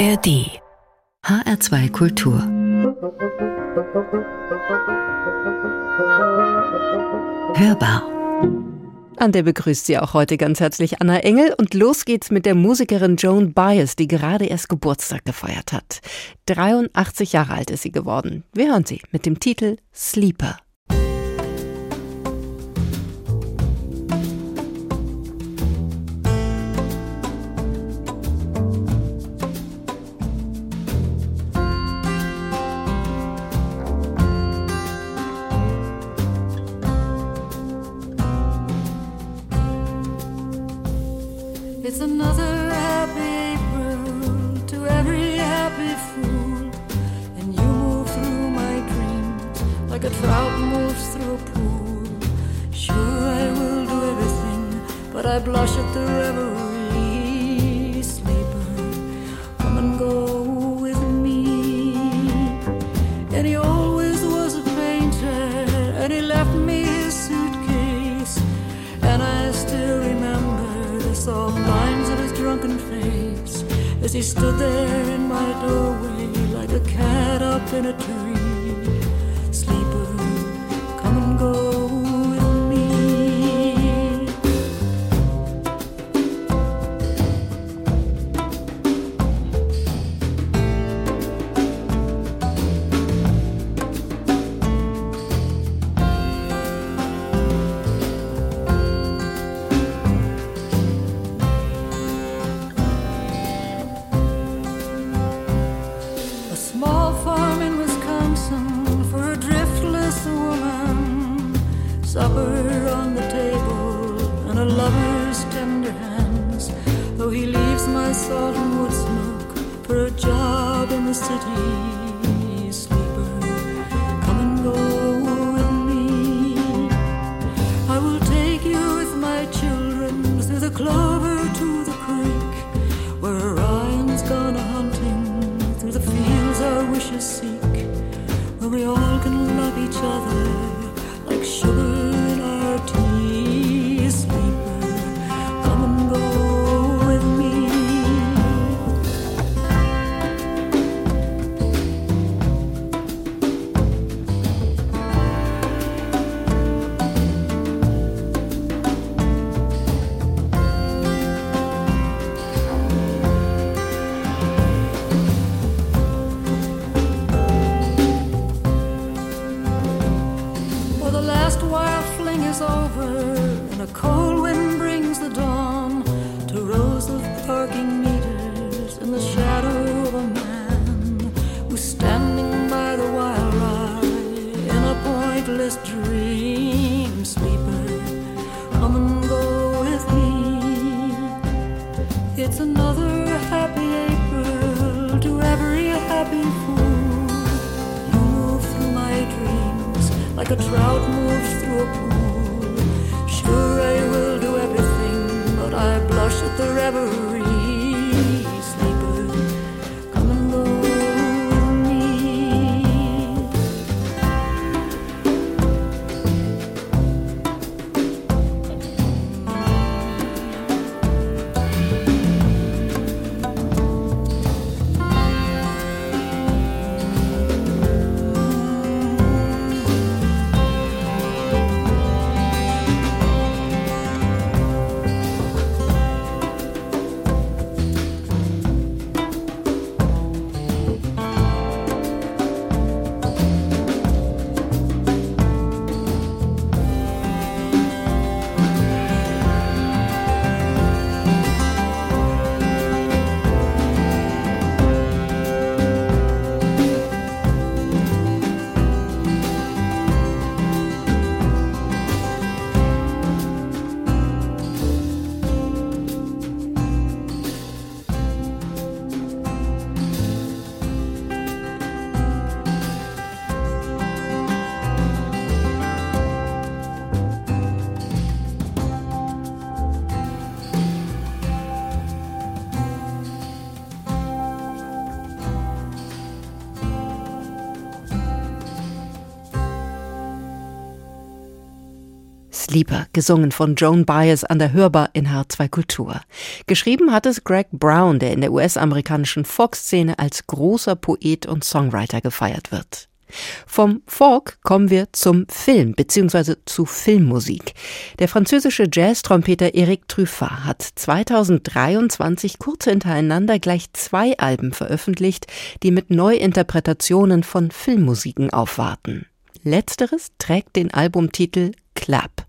ARD HR2 Kultur Hörbar an der begrüßt sie auch heute ganz herzlich Anna Engel und los geht's mit der Musikerin Joan Baez, die gerade erst Geburtstag gefeiert hat. 83 Jahre alt ist sie geworden. Wir hören sie mit dem Titel Sleeper. trout moves through a pool. Sure, I will do everything, but I blush at the reverie. Sleeper, come and go with me. And he always was a painter, and he left me his suitcase. And I still remember the soft lines of his drunken face as he stood there in my doorway like a cat up in a tree. Sleeper, gesungen von Joan Baez an der Hörbar in H2 Kultur. Geschrieben hat es Greg Brown, der in der US-amerikanischen Folk-Szene als großer Poet und Songwriter gefeiert wird. Vom Folk kommen wir zum Film bzw. zu Filmmusik. Der französische Jazz-Trompeter Eric Truffat hat 2023 kurz hintereinander gleich zwei Alben veröffentlicht, die mit Neuinterpretationen von Filmmusiken aufwarten. Letzteres trägt den Albumtitel Clap.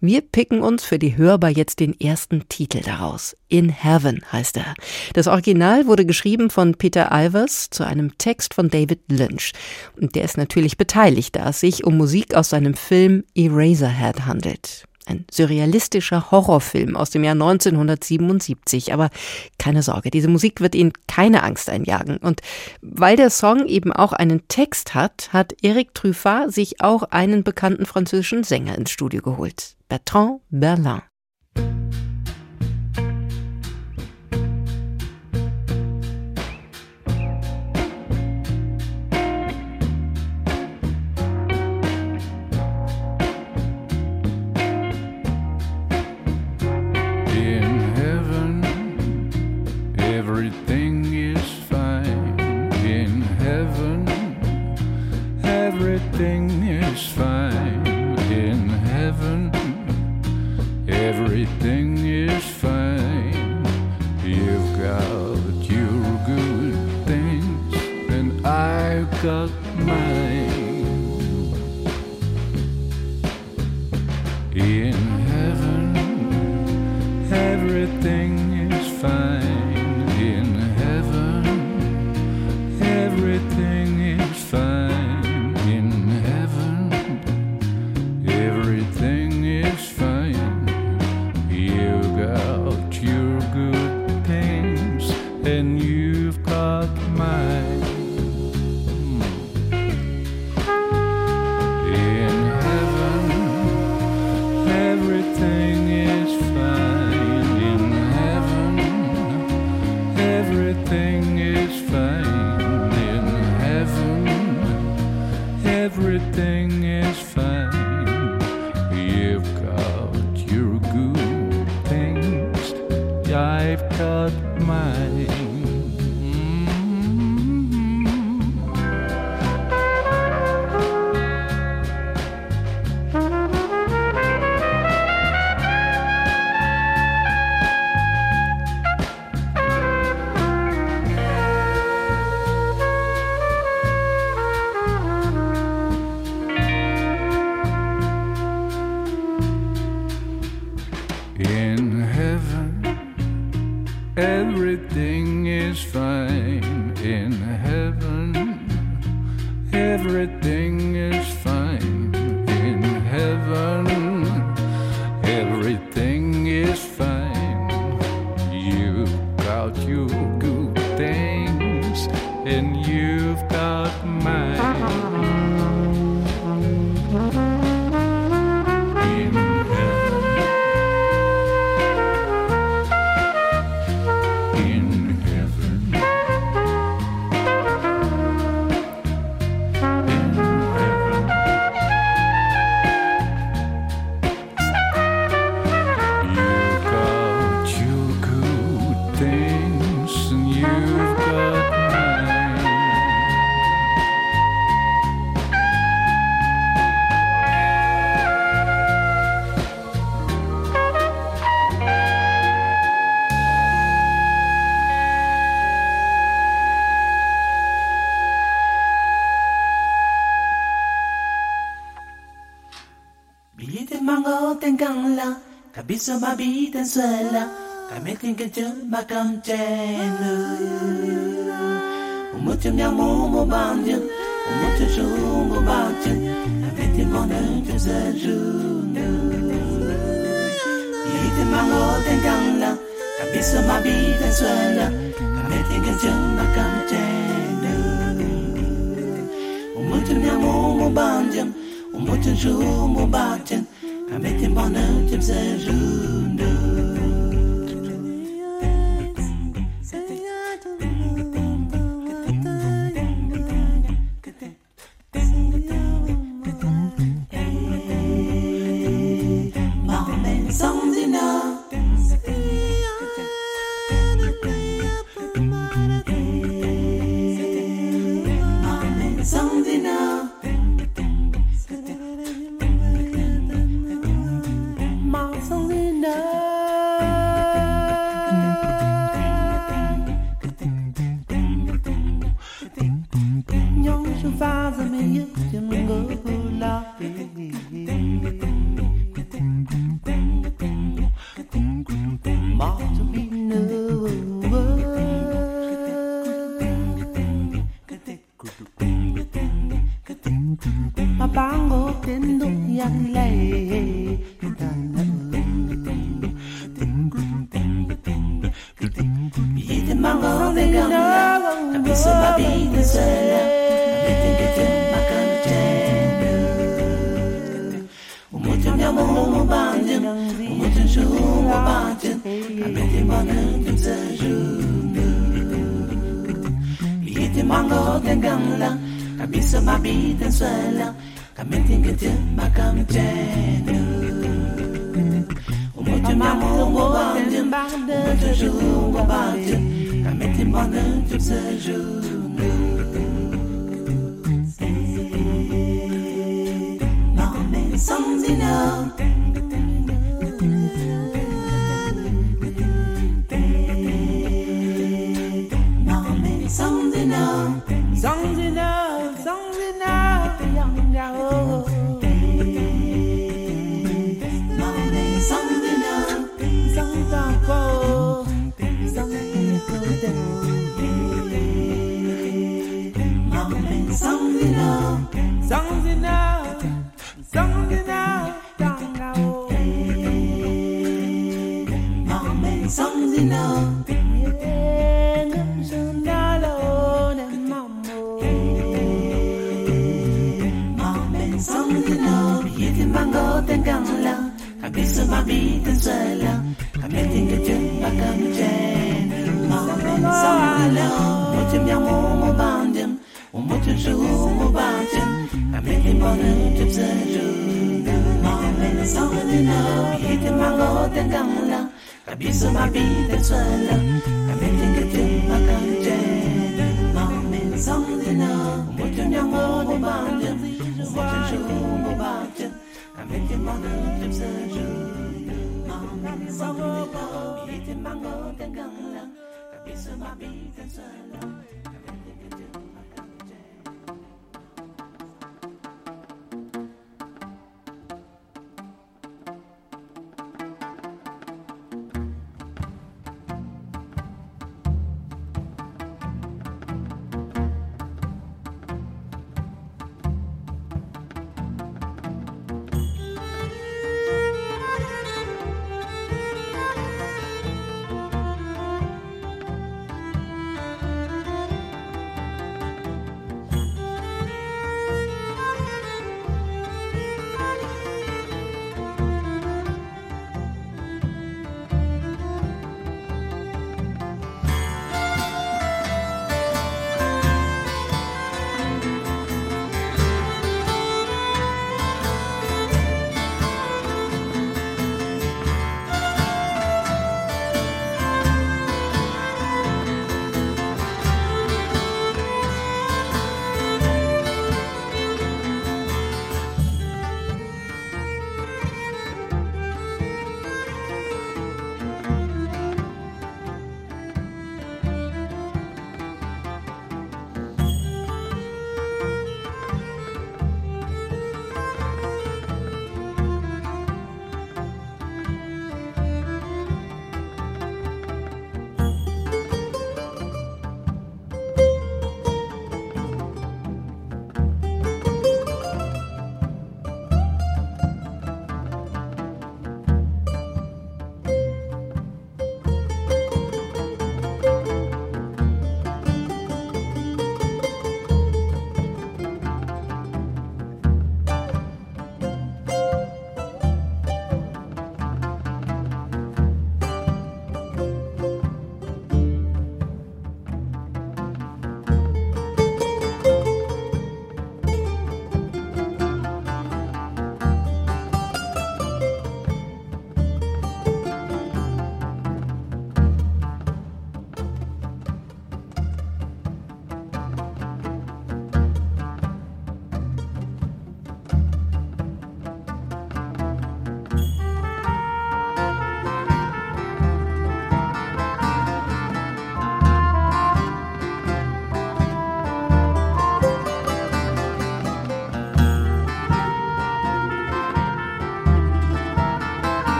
Wir picken uns für die Hörbar jetzt den ersten Titel daraus. In Heaven heißt er. Das Original wurde geschrieben von Peter Ivers zu einem Text von David Lynch. Und der ist natürlich beteiligt, da es sich um Musik aus seinem Film Eraserhead handelt. Ein surrealistischer Horrorfilm aus dem Jahr 1977. Aber keine Sorge, diese Musik wird Ihnen keine Angst einjagen. Und weil der Song eben auch einen Text hat, hat Eric Truffat sich auch einen bekannten französischen Sänger ins Studio geholt. Bertrand Berlin. Everything is fine in heaven. Everything is fine in heaven. Everything is fine. You've got your good things, and I've got Cabeza más vida en suela, cametín que yo va a cantar. Mucho mi amor, mo bandio, mucho yo, mo bandio, a veces mo nancho se bị Y te mango te encanta, tiếng más vida en suela, cametín que yo va a cantar. Mucho mi amor, một bandio, mucho yo, mo bandio, kimse ruh five million can go la pisumabit ang salang Kami tingatyon bakam jen Mamin salang Motim yang mo bandim Umotim shu mo bandim Kami timbonum tip seju Mamin salang Hitim ang oten gamlang mama, sumabit ang salang Kami tingatyon bakam jen Mamin salang Umotim yang mo bandim Umotim shu mo bandim Sanggup kau bikin bangga tenggang lang Tapi semua bintang selalu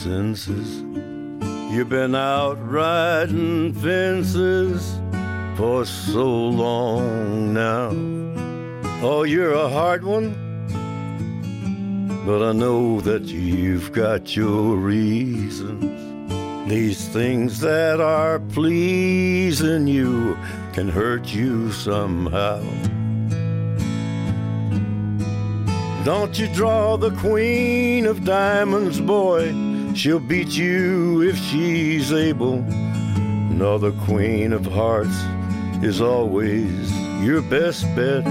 Senses? You've been out riding fences for so long now. Oh, you're a hard one, but I know that you've got your reasons. These things that are pleasing you can hurt you somehow. Don't you draw the queen of diamonds, boy? She'll beat you if she's able. No, the queen of hearts is always your best bet.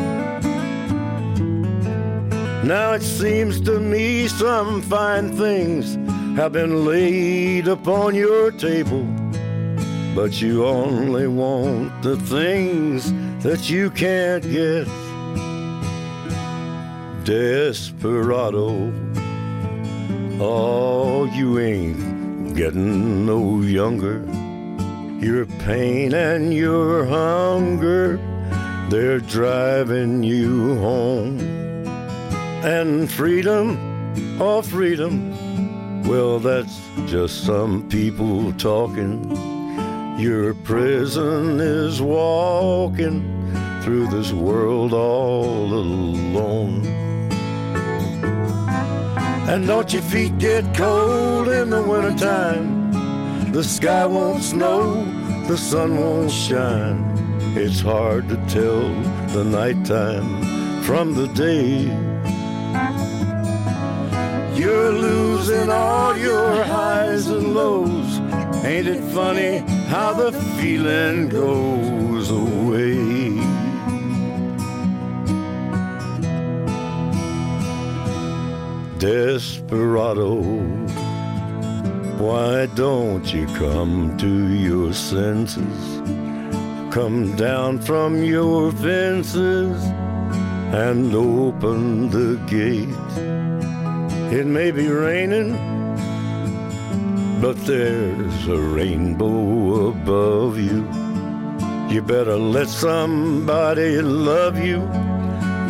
Now it seems to me some fine things have been laid upon your table, but you only want the things that you can't get. Desperado, oh, you ain't getting no younger. Your pain and your hunger, they're driving you home. And freedom, oh, freedom, well, that's just some people talking. Your prison is walking through this world all alone. And don't your feet get cold in the wintertime? The sky won't snow, the sun won't shine. It's hard to tell the nighttime from the day. You're losing all your highs and lows. Ain't it funny how the feeling goes away? Desperado why don't you come to your senses? Come down from your fences and open the gate. It may be raining, but there's a rainbow above you. You better let somebody love you.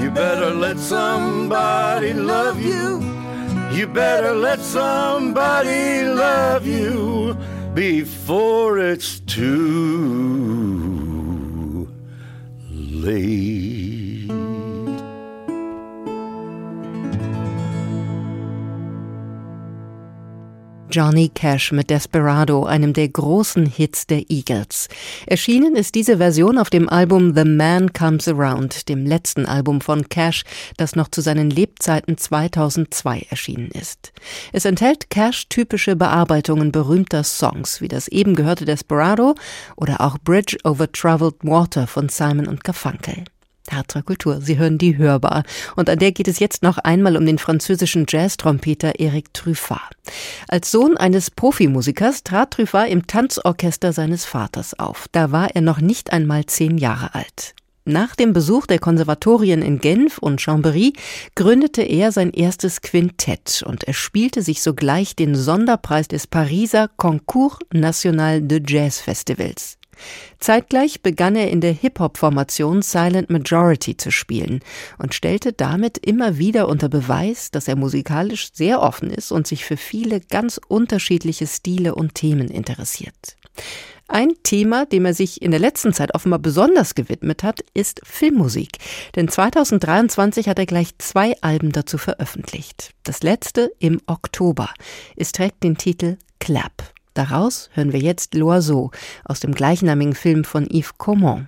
You better let somebody love you. You better let somebody love you before it's too late. Johnny Cash mit Desperado, einem der großen Hits der Eagles. Erschienen ist diese Version auf dem Album The Man Comes Around, dem letzten Album von Cash, das noch zu seinen Lebzeiten 2002 erschienen ist. Es enthält Cash typische Bearbeitungen berühmter Songs, wie das eben gehörte Desperado oder auch Bridge over Troubled Water von Simon und Garfunkel. Herzer Kultur. Sie hören die hörbar. Und an der geht es jetzt noch einmal um den französischen Jazz-Trompeter Eric Truffat. Als Sohn eines Profimusikers trat Truffat im Tanzorchester seines Vaters auf. Da war er noch nicht einmal zehn Jahre alt. Nach dem Besuch der Konservatorien in Genf und Chambéry gründete er sein erstes Quintett und er spielte sich sogleich den Sonderpreis des Pariser Concours National de Jazz Festivals. Zeitgleich begann er in der Hip-Hop-Formation Silent Majority zu spielen und stellte damit immer wieder unter Beweis, dass er musikalisch sehr offen ist und sich für viele ganz unterschiedliche Stile und Themen interessiert. Ein Thema, dem er sich in der letzten Zeit offenbar besonders gewidmet hat, ist Filmmusik. Denn 2023 hat er gleich zwei Alben dazu veröffentlicht. Das letzte im Oktober. Es trägt den Titel Clap. Daraus hören wir jetzt L'Oiseau aus dem gleichnamigen Film von Yves Caumont.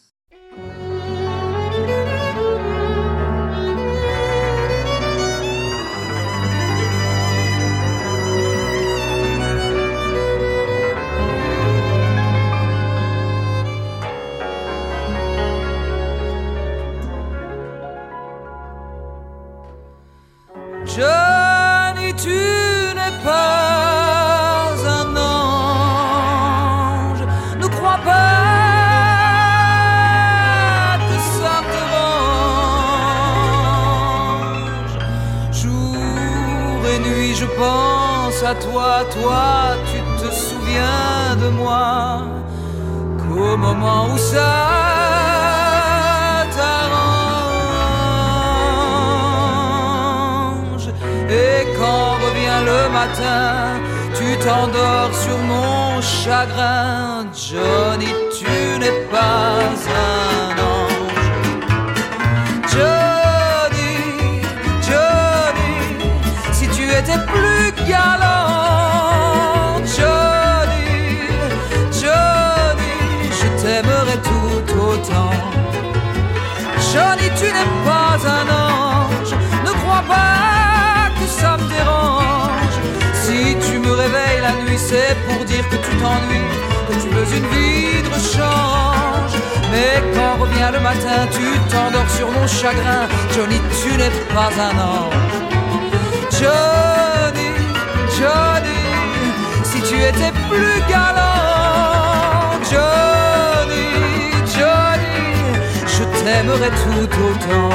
t'aimerait tout autant.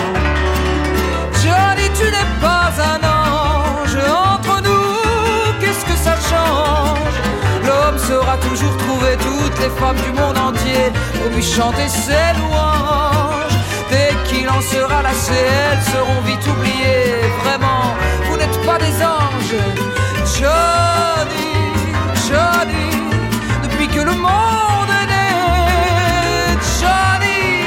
Johnny, tu n'es pas un ange. Entre nous, qu'est-ce que ça change? L'homme saura toujours trouver toutes les femmes du monde entier pour lui chanter ses louanges. Dès qu'il en sera lassé, elles seront vite oubliées. Vraiment, vous n'êtes pas des anges. Johnny, Johnny, depuis que le monde est né, Johnny.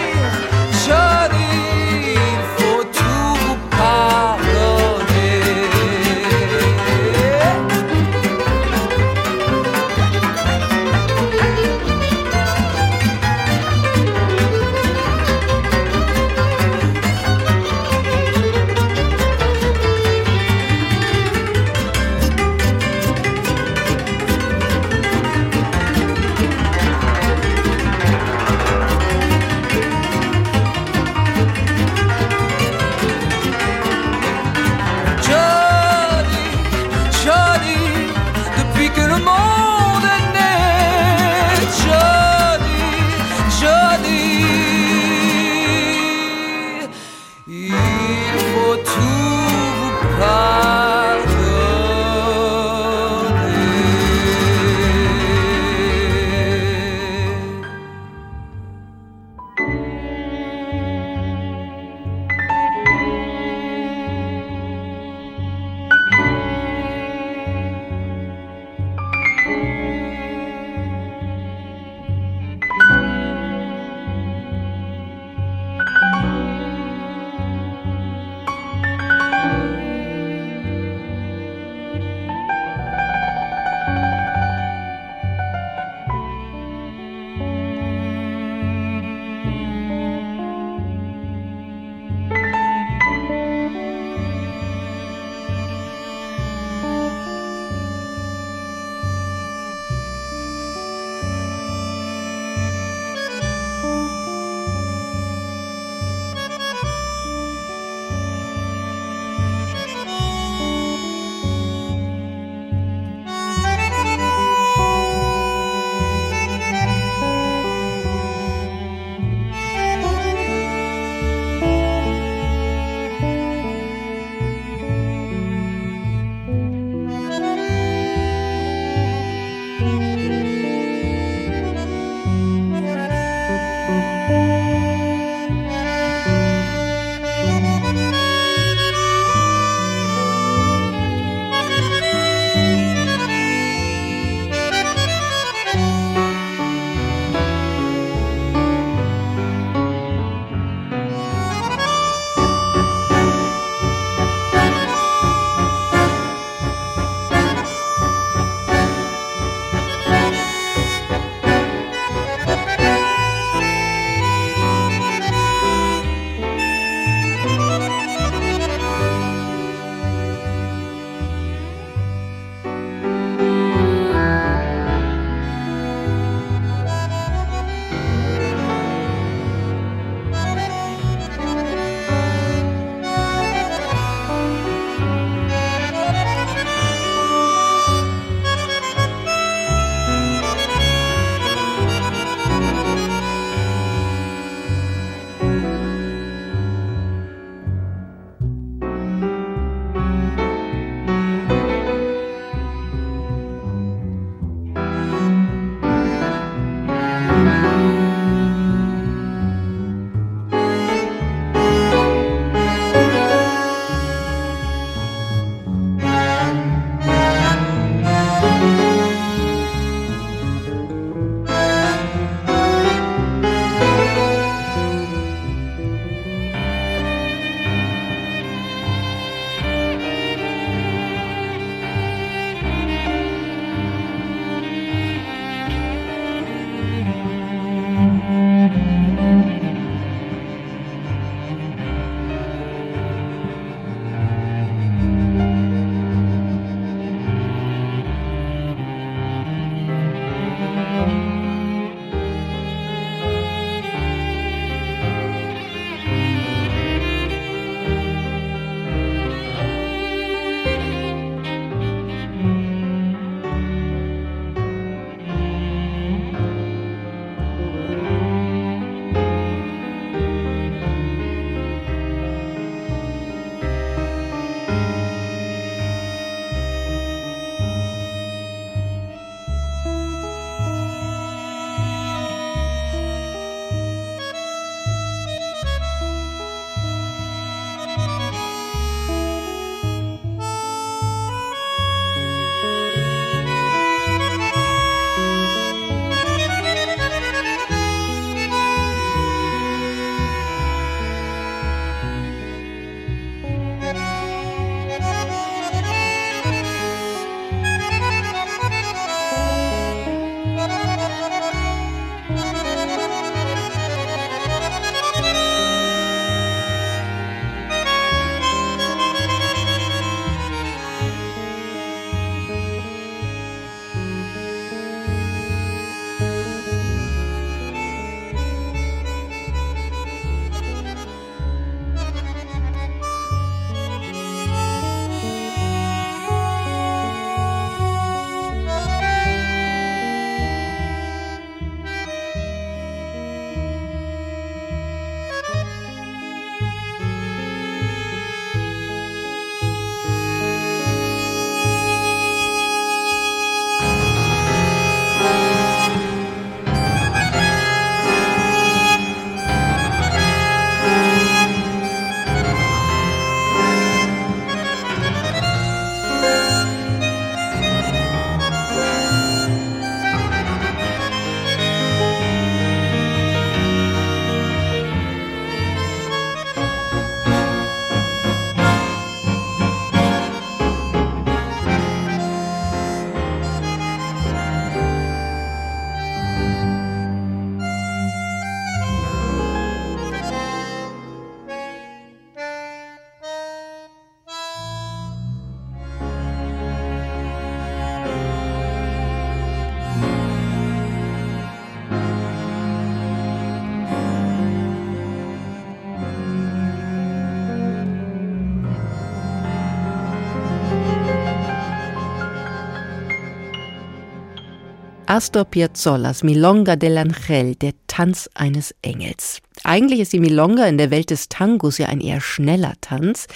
Astor Piazzolla's Milonga dell'Angel, der Tanz eines Engels. Eigentlich ist die Milonga in der Welt des Tangos ja ein eher schneller Tanz.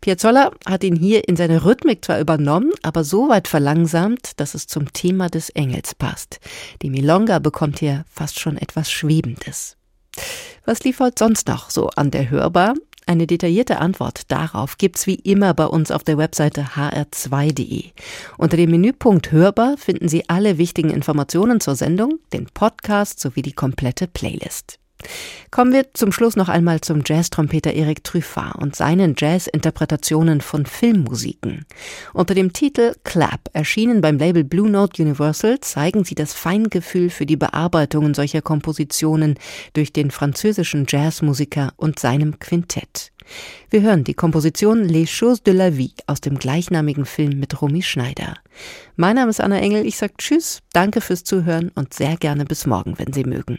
Piazzolla hat ihn hier in seine Rhythmik zwar übernommen, aber so weit verlangsamt, dass es zum Thema des Engels passt. Die Milonga bekommt hier fast schon etwas Schwebendes. Was lief heute sonst noch so an der Hörbar? Eine detaillierte Antwort darauf gibt's wie immer bei uns auf der Webseite hr2.de. Unter dem Menüpunkt Hörbar finden Sie alle wichtigen Informationen zur Sendung, den Podcast sowie die komplette Playlist. Kommen wir zum Schluss noch einmal zum Jazztrompeter Eric Truffat und seinen Jazz-Interpretationen von Filmmusiken. Unter dem Titel Clap, erschienen beim Label Blue Note Universal, zeigen sie das Feingefühl für die Bearbeitungen solcher Kompositionen durch den französischen Jazzmusiker und seinem Quintett. Wir hören die Komposition Les Choses de la Vie aus dem gleichnamigen Film mit Romy Schneider. Mein Name ist Anna Engel, ich sage Tschüss, danke fürs Zuhören und sehr gerne bis morgen, wenn Sie mögen.